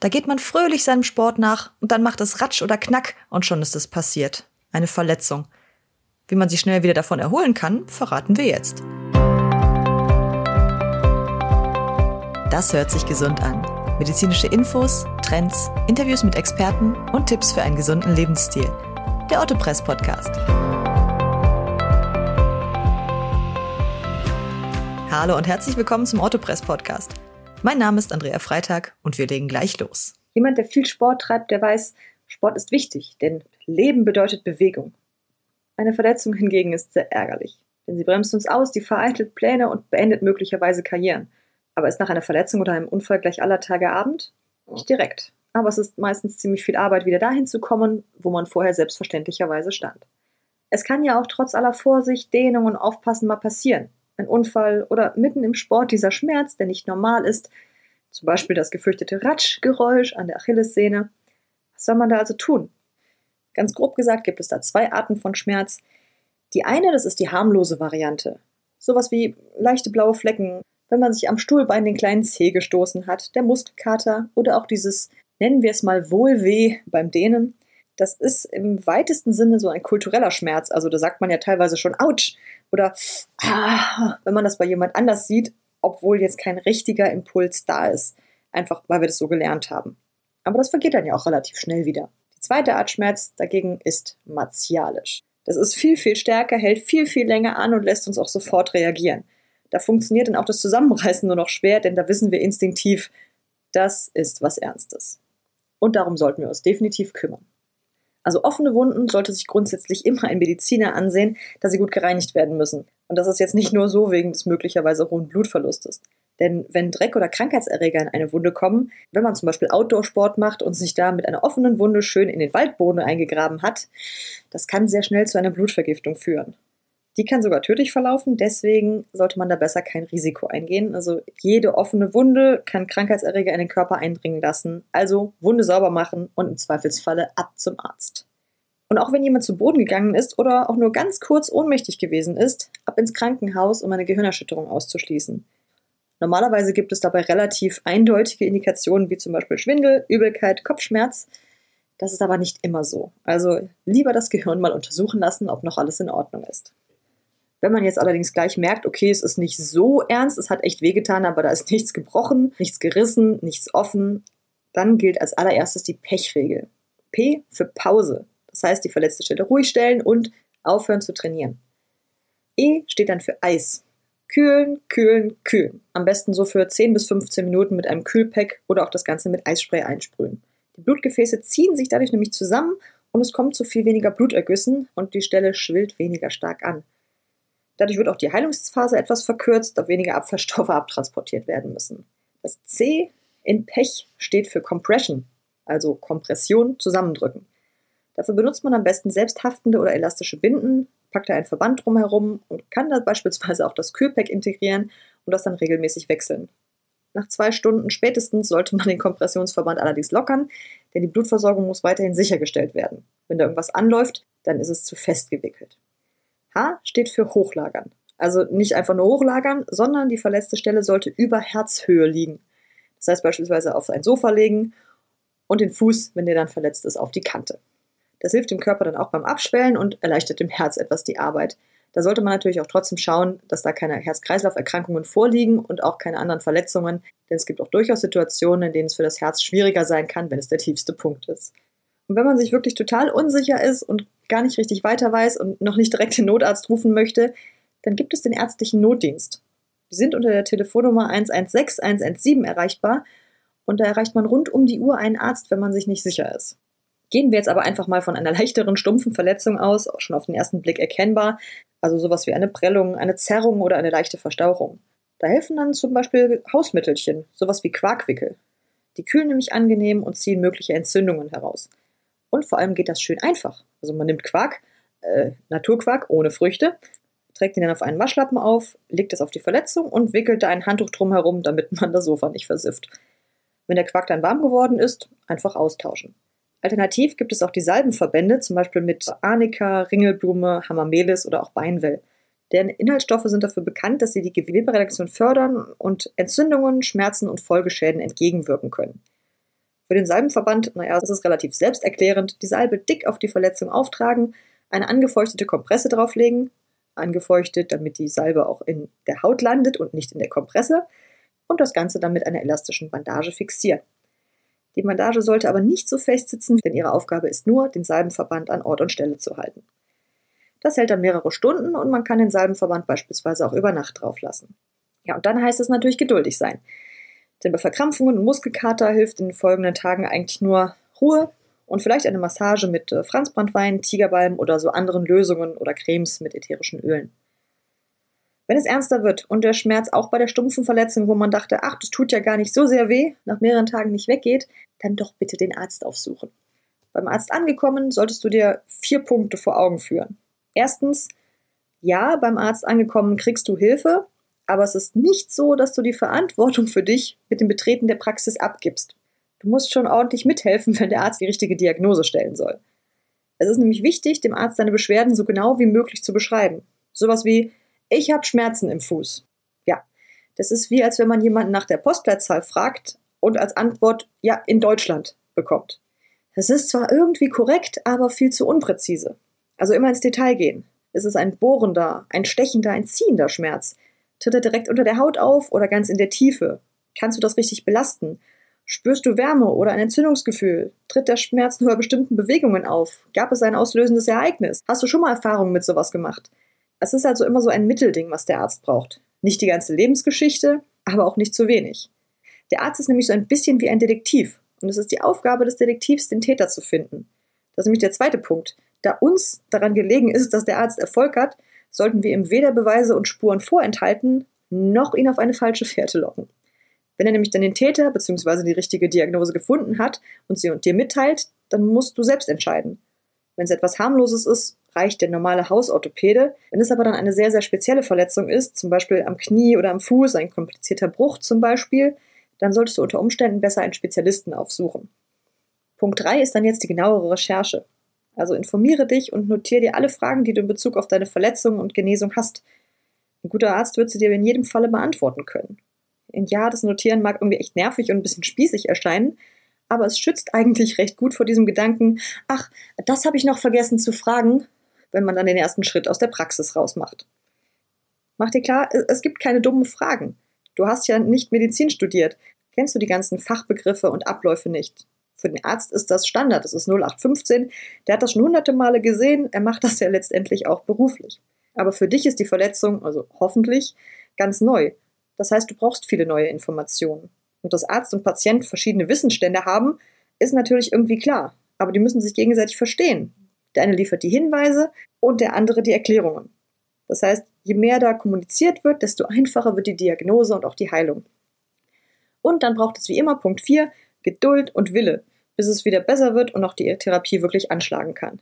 Da geht man fröhlich seinem Sport nach und dann macht es Ratsch oder Knack und schon ist es passiert. Eine Verletzung. Wie man sich schnell wieder davon erholen kann, verraten wir jetzt. Das hört sich gesund an. Medizinische Infos, Trends, Interviews mit Experten und Tipps für einen gesunden Lebensstil. Der Ottopress Podcast. Hallo und herzlich willkommen zum Ottopress Podcast. Mein Name ist Andrea Freitag und wir legen gleich los. Jemand, der viel Sport treibt, der weiß, Sport ist wichtig, denn Leben bedeutet Bewegung. Eine Verletzung hingegen ist sehr ärgerlich, denn sie bremst uns aus, die vereitelt Pläne und beendet möglicherweise Karrieren. Aber ist nach einer Verletzung oder einem Unfall gleich aller Tage Abend? Nicht direkt. Aber es ist meistens ziemlich viel Arbeit, wieder dahin zu kommen, wo man vorher selbstverständlicherweise stand. Es kann ja auch trotz aller Vorsicht, Dehnung und Aufpassen mal passieren ein Unfall oder mitten im Sport dieser Schmerz, der nicht normal ist, zum Beispiel das gefürchtete Ratschgeräusch an der Achillessehne. Was soll man da also tun? Ganz grob gesagt gibt es da zwei Arten von Schmerz. Die eine, das ist die harmlose Variante. Sowas wie leichte blaue Flecken, wenn man sich am Stuhlbein den kleinen Zeh gestoßen hat, der Muskelkater oder auch dieses, nennen wir es mal Wohlweh beim Dehnen. Das ist im weitesten Sinne so ein kultureller Schmerz. Also da sagt man ja teilweise schon Autsch oder ah, wenn man das bei jemand anders sieht, obwohl jetzt kein richtiger Impuls da ist. Einfach weil wir das so gelernt haben. Aber das vergeht dann ja auch relativ schnell wieder. Die zweite Art Schmerz dagegen ist martialisch. Das ist viel, viel stärker, hält viel, viel länger an und lässt uns auch sofort reagieren. Da funktioniert dann auch das Zusammenreißen nur noch schwer, denn da wissen wir instinktiv, das ist was Ernstes. Und darum sollten wir uns definitiv kümmern. Also offene Wunden sollte sich grundsätzlich immer ein Mediziner ansehen, da sie gut gereinigt werden müssen. Und das ist jetzt nicht nur so wegen des möglicherweise hohen Blutverlustes. Denn wenn Dreck oder Krankheitserreger in eine Wunde kommen, wenn man zum Beispiel Outdoor-Sport macht und sich da mit einer offenen Wunde schön in den Waldboden eingegraben hat, das kann sehr schnell zu einer Blutvergiftung führen. Die kann sogar tödlich verlaufen, deswegen sollte man da besser kein Risiko eingehen. Also jede offene Wunde kann Krankheitserreger in den Körper eindringen lassen. Also Wunde sauber machen und im Zweifelsfalle ab zum Arzt. Und auch wenn jemand zu Boden gegangen ist oder auch nur ganz kurz ohnmächtig gewesen ist, ab ins Krankenhaus, um eine Gehirnerschütterung auszuschließen. Normalerweise gibt es dabei relativ eindeutige Indikationen wie zum Beispiel Schwindel, Übelkeit, Kopfschmerz. Das ist aber nicht immer so. Also lieber das Gehirn mal untersuchen lassen, ob noch alles in Ordnung ist. Wenn man jetzt allerdings gleich merkt, okay, es ist nicht so ernst, es hat echt wehgetan, aber da ist nichts gebrochen, nichts gerissen, nichts offen, dann gilt als allererstes die Pechregel. P für Pause. Das heißt, die verletzte Stelle ruhig stellen und aufhören zu trainieren. E steht dann für Eis. Kühlen, kühlen, kühlen. Am besten so für 10 bis 15 Minuten mit einem Kühlpack oder auch das Ganze mit Eisspray einsprühen. Die Blutgefäße ziehen sich dadurch nämlich zusammen und es kommt zu viel weniger Blutergüssen und die Stelle schwillt weniger stark an. Dadurch wird auch die Heilungsphase etwas verkürzt, da weniger Abfallstoffe abtransportiert werden müssen. Das C in Pech steht für Compression, also Kompression, zusammendrücken. Dafür benutzt man am besten selbsthaftende oder elastische Binden, packt da einen Verband drumherum und kann da beispielsweise auch das Kühlpack integrieren und das dann regelmäßig wechseln. Nach zwei Stunden spätestens sollte man den Kompressionsverband allerdings lockern, denn die Blutversorgung muss weiterhin sichergestellt werden. Wenn da irgendwas anläuft, dann ist es zu fest gewickelt. H steht für hochlagern. Also nicht einfach nur hochlagern, sondern die verletzte Stelle sollte über Herzhöhe liegen. Das heißt beispielsweise auf ein Sofa legen und den Fuß, wenn der dann verletzt ist, auf die Kante. Das hilft dem Körper dann auch beim Abschwellen und erleichtert dem Herz etwas die Arbeit. Da sollte man natürlich auch trotzdem schauen, dass da keine Herz-Kreislauf-Erkrankungen vorliegen und auch keine anderen Verletzungen, denn es gibt auch durchaus Situationen, in denen es für das Herz schwieriger sein kann, wenn es der tiefste Punkt ist. Und wenn man sich wirklich total unsicher ist und gar nicht richtig weiter weiß und noch nicht direkt den Notarzt rufen möchte, dann gibt es den ärztlichen Notdienst. Die sind unter der Telefonnummer 116 117 erreichbar und da erreicht man rund um die Uhr einen Arzt, wenn man sich nicht sicher ist. Gehen wir jetzt aber einfach mal von einer leichteren, stumpfen Verletzung aus, auch schon auf den ersten Blick erkennbar, also sowas wie eine Prellung, eine Zerrung oder eine leichte Verstauchung. Da helfen dann zum Beispiel Hausmittelchen, sowas wie Quarkwickel. Die kühlen nämlich angenehm und ziehen mögliche Entzündungen heraus. Und vor allem geht das schön einfach. Also man nimmt Quark, äh, Naturquark ohne Früchte, trägt ihn dann auf einen Waschlappen auf, legt es auf die Verletzung und wickelt da ein Handtuch drumherum, damit man das Sofa nicht versifft. Wenn der Quark dann warm geworden ist, einfach austauschen. Alternativ gibt es auch die Salbenverbände, zum Beispiel mit Arnika, Ringelblume, Hamamelis oder auch Beinwell. Deren Inhaltsstoffe sind dafür bekannt, dass sie die Gewebereduktion fördern und Entzündungen, Schmerzen und Folgeschäden entgegenwirken können. Für den Salbenverband, naja, das ist relativ selbsterklärend, die Salbe dick auf die Verletzung auftragen, eine angefeuchtete Kompresse drauflegen, angefeuchtet, damit die Salbe auch in der Haut landet und nicht in der Kompresse, und das Ganze dann mit einer elastischen Bandage fixieren. Die Bandage sollte aber nicht so fest sitzen, denn ihre Aufgabe ist nur, den Salbenverband an Ort und Stelle zu halten. Das hält dann mehrere Stunden und man kann den Salbenverband beispielsweise auch über Nacht drauf lassen. Ja, und dann heißt es natürlich geduldig sein. Denn bei Verkrampfungen und Muskelkater hilft in den folgenden Tagen eigentlich nur Ruhe und vielleicht eine Massage mit äh, Franzbrandwein, Tigerbalm oder so anderen Lösungen oder Cremes mit ätherischen Ölen. Wenn es ernster wird und der Schmerz auch bei der stumpfen Verletzung, wo man dachte, ach, das tut ja gar nicht so sehr weh, nach mehreren Tagen nicht weggeht, dann doch bitte den Arzt aufsuchen. Beim Arzt angekommen, solltest du dir vier Punkte vor Augen führen. Erstens, ja, beim Arzt angekommen kriegst du Hilfe, aber es ist nicht so, dass du die Verantwortung für dich mit dem Betreten der Praxis abgibst. Du musst schon ordentlich mithelfen, wenn der Arzt die richtige Diagnose stellen soll. Es ist nämlich wichtig, dem Arzt seine Beschwerden so genau wie möglich zu beschreiben. Sowas wie, ich habe Schmerzen im Fuß. Ja, das ist wie, als wenn man jemanden nach der Postleitzahl fragt und als Antwort, ja, in Deutschland bekommt. Das ist zwar irgendwie korrekt, aber viel zu unpräzise. Also immer ins Detail gehen. Ist es ein bohrender, ein stechender, ein ziehender Schmerz? Tritt er direkt unter der Haut auf oder ganz in der Tiefe? Kannst du das richtig belasten? Spürst du Wärme oder ein Entzündungsgefühl? Tritt der Schmerz nur bei bestimmten Bewegungen auf? Gab es ein auslösendes Ereignis? Hast du schon mal Erfahrungen mit sowas gemacht? Es ist also immer so ein Mittelding, was der Arzt braucht. Nicht die ganze Lebensgeschichte, aber auch nicht zu wenig. Der Arzt ist nämlich so ein bisschen wie ein Detektiv und es ist die Aufgabe des Detektivs, den Täter zu finden. Das ist nämlich der zweite Punkt. Da uns daran gelegen ist, dass der Arzt Erfolg hat, sollten wir ihm weder Beweise und Spuren vorenthalten, noch ihn auf eine falsche Fährte locken. Wenn er nämlich dann den Täter bzw. die richtige Diagnose gefunden hat und sie dir mitteilt, dann musst du selbst entscheiden. Wenn es etwas harmloses ist, reicht der normale Hausorthopäde. Wenn es aber dann eine sehr, sehr spezielle Verletzung ist, zum Beispiel am Knie oder am Fuß, ein komplizierter Bruch zum Beispiel, dann solltest du unter Umständen besser einen Spezialisten aufsuchen. Punkt 3 ist dann jetzt die genauere Recherche. Also informiere dich und notiere dir alle Fragen, die du in Bezug auf deine Verletzung und Genesung hast. Ein guter Arzt wird sie dir in jedem Falle beantworten können. Und ja, das Notieren mag irgendwie echt nervig und ein bisschen spießig erscheinen, aber es schützt eigentlich recht gut vor diesem Gedanken, ach, das habe ich noch vergessen zu fragen, wenn man dann den ersten Schritt aus der Praxis rausmacht. Mach dir klar, es gibt keine dummen Fragen. Du hast ja nicht Medizin studiert. Kennst du die ganzen Fachbegriffe und Abläufe nicht? Für den Arzt ist das Standard, das ist 0815. Der hat das schon hunderte Male gesehen, er macht das ja letztendlich auch beruflich. Aber für dich ist die Verletzung, also hoffentlich, ganz neu. Das heißt, du brauchst viele neue Informationen. Und dass Arzt und Patient verschiedene Wissensstände haben, ist natürlich irgendwie klar. Aber die müssen sich gegenseitig verstehen. Der eine liefert die Hinweise und der andere die Erklärungen. Das heißt, je mehr da kommuniziert wird, desto einfacher wird die Diagnose und auch die Heilung. Und dann braucht es wie immer Punkt 4, Geduld und Wille, bis es wieder besser wird und auch die Therapie wirklich anschlagen kann.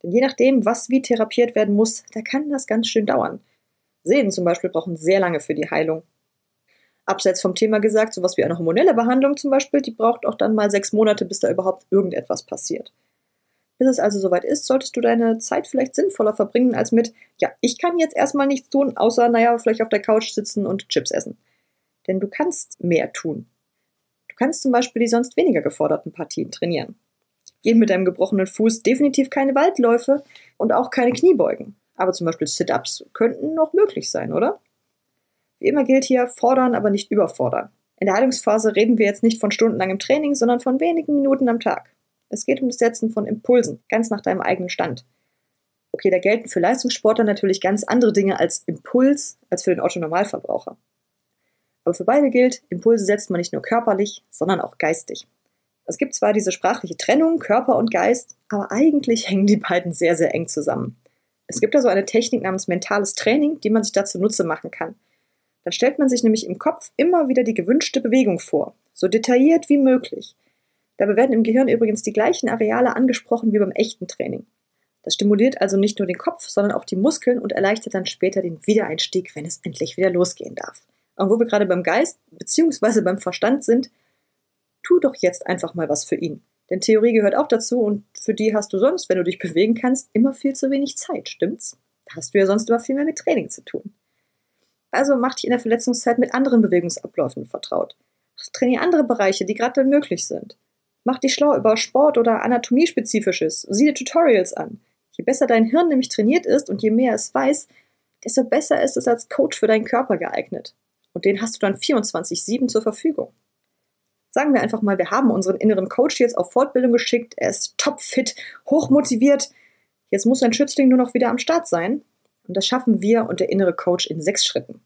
Denn je nachdem, was wie therapiert werden muss, da kann das ganz schön dauern. Sehnen zum Beispiel brauchen sehr lange für die Heilung. Abseits vom Thema gesagt, sowas wie eine hormonelle Behandlung zum Beispiel, die braucht auch dann mal sechs Monate, bis da überhaupt irgendetwas passiert. Bis es also soweit ist, solltest du deine Zeit vielleicht sinnvoller verbringen als mit, ja, ich kann jetzt erstmal nichts tun, außer, naja, vielleicht auf der Couch sitzen und Chips essen. Denn du kannst mehr tun kannst zum Beispiel die sonst weniger geforderten Partien trainieren. Gehen mit deinem gebrochenen Fuß definitiv keine Waldläufe und auch keine Kniebeugen. Aber zum Beispiel Sit-Ups könnten noch möglich sein, oder? Wie immer gilt hier, fordern, aber nicht überfordern. In der Heilungsphase reden wir jetzt nicht von stundenlangem Training, sondern von wenigen Minuten am Tag. Es geht um das Setzen von Impulsen, ganz nach deinem eigenen Stand. Okay, da gelten für Leistungssportler natürlich ganz andere Dinge als Impuls als für den Otto-Normalverbraucher. Aber für beide gilt, Impulse setzt man nicht nur körperlich, sondern auch geistig. Es gibt zwar diese sprachliche Trennung, Körper und Geist, aber eigentlich hängen die beiden sehr, sehr eng zusammen. Es gibt also eine Technik namens mentales Training, die man sich dazu Nutze machen kann. Dann stellt man sich nämlich im Kopf immer wieder die gewünschte Bewegung vor, so detailliert wie möglich. Dabei werden im Gehirn übrigens die gleichen Areale angesprochen wie beim echten Training. Das stimuliert also nicht nur den Kopf, sondern auch die Muskeln und erleichtert dann später den Wiedereinstieg, wenn es endlich wieder losgehen darf. Und wo wir gerade beim Geist bzw. beim Verstand sind, tu doch jetzt einfach mal was für ihn. Denn Theorie gehört auch dazu und für die hast du sonst, wenn du dich bewegen kannst, immer viel zu wenig Zeit, stimmt's? Da hast du ja sonst immer viel mehr mit Training zu tun. Also mach dich in der Verletzungszeit mit anderen Bewegungsabläufen vertraut. Trainiere andere Bereiche, die gerade möglich sind. Mach dich schlau über Sport oder Anatomiespezifisches. Sieh dir Tutorials an. Je besser dein Hirn nämlich trainiert ist und je mehr es weiß, desto besser ist es als Coach für deinen Körper geeignet. Und den hast du dann 24-7 zur Verfügung. Sagen wir einfach mal, wir haben unseren inneren Coach jetzt auf Fortbildung geschickt, er ist topfit, hochmotiviert. Jetzt muss sein Schützling nur noch wieder am Start sein. Und das schaffen wir und der innere Coach in sechs Schritten.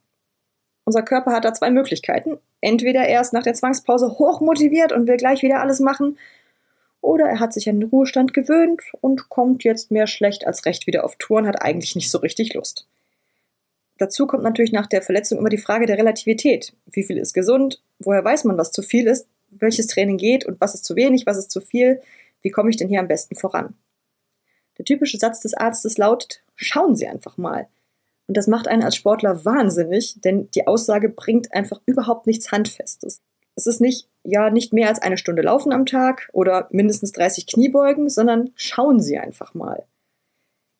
Unser Körper hat da zwei Möglichkeiten. Entweder er ist nach der Zwangspause hochmotiviert und will gleich wieder alles machen, oder er hat sich an den Ruhestand gewöhnt und kommt jetzt mehr schlecht als recht wieder auf Tour und hat eigentlich nicht so richtig Lust. Dazu kommt natürlich nach der Verletzung immer die Frage der Relativität. Wie viel ist gesund? Woher weiß man, was zu viel ist? Welches Training geht und was ist zu wenig, was ist zu viel? Wie komme ich denn hier am besten voran? Der typische Satz des Arztes lautet, schauen Sie einfach mal. Und das macht einen als Sportler wahnsinnig, denn die Aussage bringt einfach überhaupt nichts Handfestes. Es ist nicht, ja, nicht mehr als eine Stunde laufen am Tag oder mindestens 30 Kniebeugen, sondern schauen Sie einfach mal.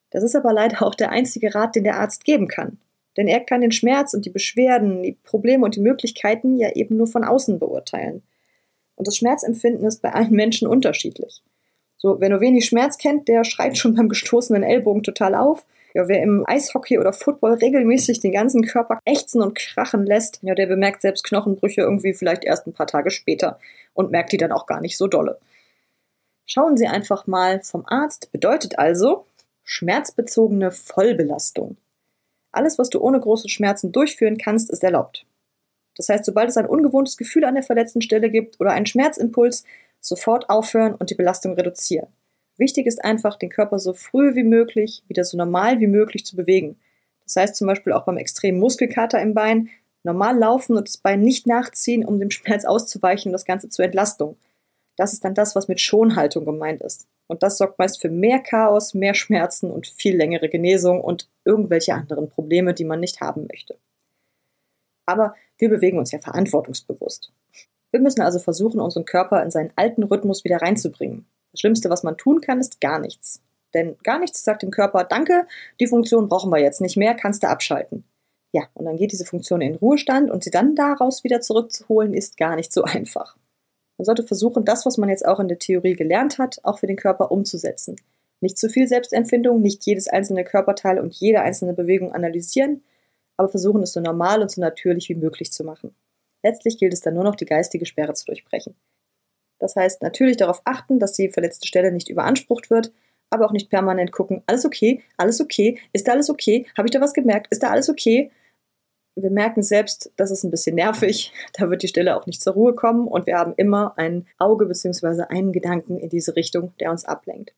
Das ist aber leider auch der einzige Rat, den der Arzt geben kann. Denn er kann den Schmerz und die Beschwerden, die Probleme und die Möglichkeiten ja eben nur von außen beurteilen. Und das Schmerzempfinden ist bei allen Menschen unterschiedlich. So, wer nur wenig Schmerz kennt, der schreit schon beim gestoßenen Ellbogen total auf. Ja, wer im Eishockey oder Football regelmäßig den ganzen Körper ächzen und krachen lässt, ja, der bemerkt selbst Knochenbrüche irgendwie vielleicht erst ein paar Tage später und merkt die dann auch gar nicht so dolle. Schauen Sie einfach mal vom Arzt bedeutet also schmerzbezogene Vollbelastung. Alles, was du ohne große Schmerzen durchführen kannst, ist erlaubt. Das heißt, sobald es ein ungewohntes Gefühl an der verletzten Stelle gibt oder einen Schmerzimpuls, sofort aufhören und die Belastung reduzieren. Wichtig ist einfach, den Körper so früh wie möglich wieder so normal wie möglich zu bewegen. Das heißt zum Beispiel auch beim extremen Muskelkater im Bein, normal laufen und das Bein nicht nachziehen, um dem Schmerz auszuweichen und das Ganze zur Entlastung. Das ist dann das, was mit Schonhaltung gemeint ist. Und das sorgt meist für mehr Chaos, mehr Schmerzen und viel längere Genesung und irgendwelche anderen Probleme, die man nicht haben möchte. Aber wir bewegen uns ja verantwortungsbewusst. Wir müssen also versuchen, unseren Körper in seinen alten Rhythmus wieder reinzubringen. Das Schlimmste, was man tun kann, ist gar nichts. Denn gar nichts sagt dem Körper, danke, die Funktion brauchen wir jetzt nicht mehr, kannst du abschalten. Ja, und dann geht diese Funktion in Ruhestand und sie dann daraus wieder zurückzuholen, ist gar nicht so einfach. Man sollte versuchen, das, was man jetzt auch in der Theorie gelernt hat, auch für den Körper umzusetzen. Nicht zu viel Selbstempfindung, nicht jedes einzelne Körperteil und jede einzelne Bewegung analysieren, aber versuchen es so normal und so natürlich wie möglich zu machen. Letztlich gilt es dann nur noch, die geistige Sperre zu durchbrechen. Das heißt, natürlich darauf achten, dass die verletzte Stelle nicht überansprucht wird, aber auch nicht permanent gucken, alles okay, alles okay, ist da alles okay, habe ich da was gemerkt, ist da alles okay? Wir merken selbst, das ist ein bisschen nervig, da wird die Stelle auch nicht zur Ruhe kommen und wir haben immer ein Auge bzw. einen Gedanken in diese Richtung, der uns ablenkt.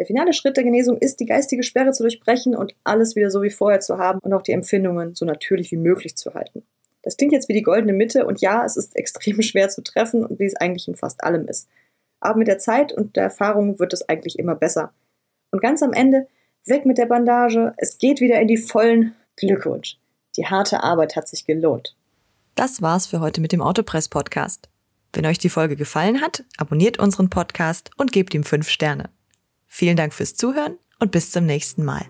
Der finale Schritt der Genesung ist, die geistige Sperre zu durchbrechen und alles wieder so wie vorher zu haben und auch die Empfindungen so natürlich wie möglich zu halten. Das klingt jetzt wie die goldene Mitte und ja, es ist extrem schwer zu treffen und wie es eigentlich in fast allem ist. Aber mit der Zeit und der Erfahrung wird es eigentlich immer besser. Und ganz am Ende, weg mit der Bandage, es geht wieder in die vollen Glückwunsch. Die harte Arbeit hat sich gelohnt. Das war's für heute mit dem Autopress Podcast. Wenn euch die Folge gefallen hat, abonniert unseren Podcast und gebt ihm fünf Sterne. Vielen Dank fürs Zuhören und bis zum nächsten Mal.